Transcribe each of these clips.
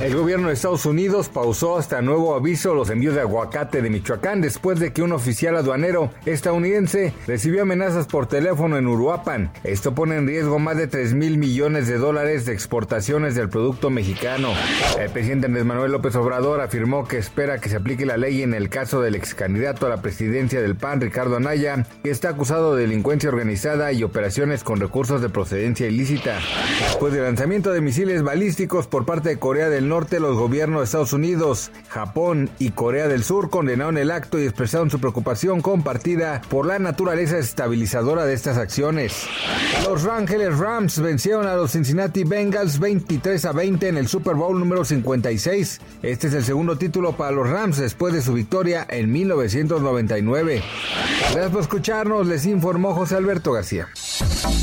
El gobierno de Estados Unidos pausó hasta nuevo aviso los envíos de aguacate de Michoacán después de que un oficial aduanero estadounidense recibió amenazas por teléfono en Uruapan. Esto pone en riesgo más de 3 mil millones de dólares de exportaciones del producto mexicano. El presidente Andrés Manuel López Obrador afirmó que espera que se aplique la ley en el caso del ex candidato a la presidencia del PAN, Ricardo Anaya, que está acusado de delincuencia organizada y operaciones con recursos de procedencia ilícita. Después del lanzamiento de misiles balísticos por parte de Corea del Norte, los gobiernos de Estados Unidos, Japón y Corea del Sur condenaron el acto y expresaron su preocupación compartida por la naturaleza estabilizadora de estas acciones. Los Ángeles Rams vencieron a los Cincinnati Bengals 23 a 20 en el Super Bowl número 56. Este es el segundo título para los Rams después de su victoria en 1999. Gracias por escucharnos, les informó José Alberto García.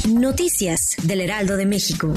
Noticias del Heraldo de México.